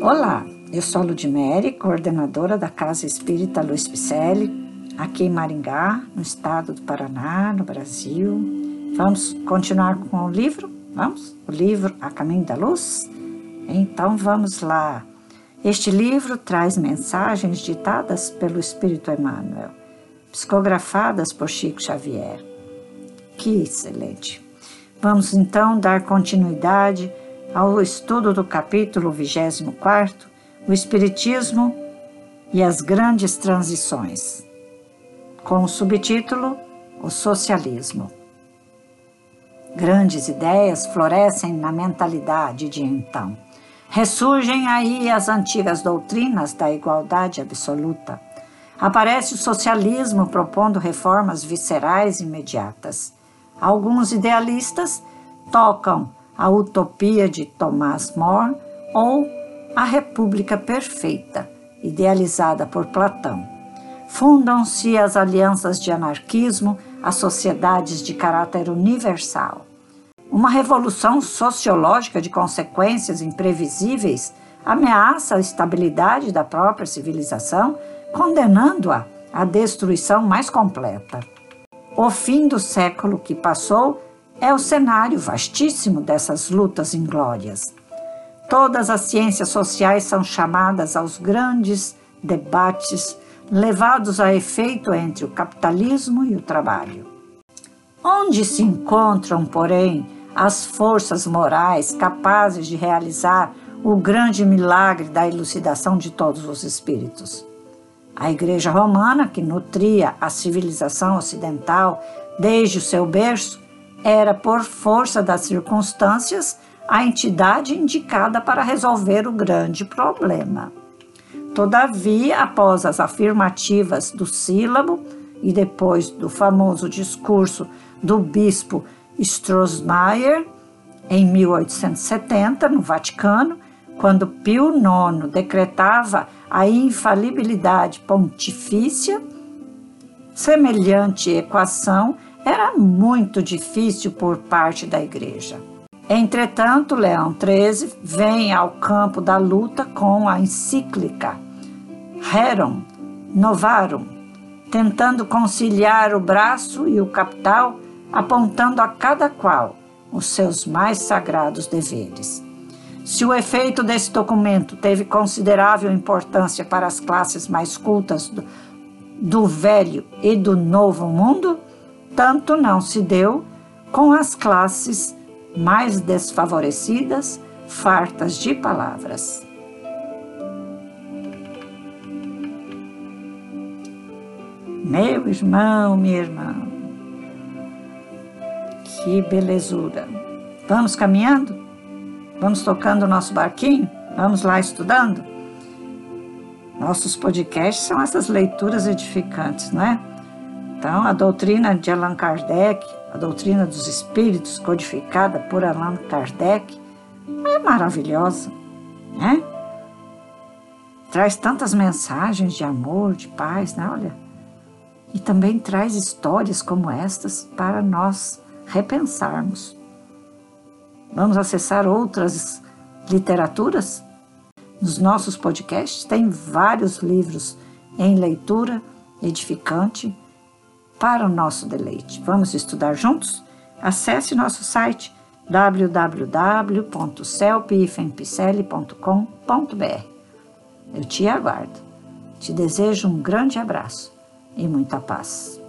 Olá, eu sou a Ludmere, coordenadora da Casa Espírita Luiz Picelli, aqui em Maringá, no estado do Paraná, no Brasil. Vamos continuar com o livro? Vamos? O livro A Caminho da Luz? Então vamos lá. Este livro traz mensagens ditadas pelo Espírito Emmanuel, psicografadas por Chico Xavier. Que excelente! Vamos então dar continuidade ao estudo do capítulo 24, o Espiritismo e as Grandes Transições, com o subtítulo O Socialismo. Grandes ideias florescem na mentalidade de então. Ressurgem aí as antigas doutrinas da igualdade absoluta. Aparece o socialismo propondo reformas viscerais imediatas. Alguns idealistas tocam a utopia de Thomas More ou a República Perfeita, idealizada por Platão. Fundam-se as alianças de anarquismo, as sociedades de caráter universal. Uma revolução sociológica de consequências imprevisíveis ameaça a estabilidade da própria civilização, condenando-a à destruição mais completa. O fim do século que passou é o cenário vastíssimo dessas lutas inglórias. Todas as ciências sociais são chamadas aos grandes debates levados a efeito entre o capitalismo e o trabalho. Onde se encontram, porém, as forças morais capazes de realizar o grande milagre da elucidação de todos os espíritos? A Igreja Romana, que nutria a civilização ocidental desde o seu berço, era, por força das circunstâncias, a entidade indicada para resolver o grande problema. Todavia, após as afirmativas do sílabo e depois do famoso discurso do bispo Strossmayer, em 1870, no Vaticano, quando Pio IX decretava a infalibilidade pontifícia, semelhante equação era muito difícil por parte da igreja. Entretanto, Leão XIII vem ao campo da luta com a encíclica Rerum Novarum, tentando conciliar o braço e o capital, apontando a cada qual os seus mais sagrados deveres. Se o efeito desse documento teve considerável importância para as classes mais cultas do, do Velho e do Novo Mundo, tanto não se deu com as classes mais desfavorecidas, fartas de palavras. Meu irmão, minha irmã, que belezura. Vamos caminhando? Vamos tocando o nosso barquinho? Vamos lá estudando? Nossos podcasts são essas leituras edificantes, não é? Então, a doutrina de Allan Kardec, a doutrina dos espíritos codificada por Allan Kardec, é maravilhosa, né? Traz tantas mensagens de amor, de paz, né? Olha. E também traz histórias como estas para nós repensarmos. Vamos acessar outras literaturas? Nos nossos podcasts tem vários livros em leitura edificante para o nosso deleite. Vamos estudar juntos? Acesse nosso site www.celpifempicele.com.br. Eu te aguardo. Te desejo um grande abraço e muita paz.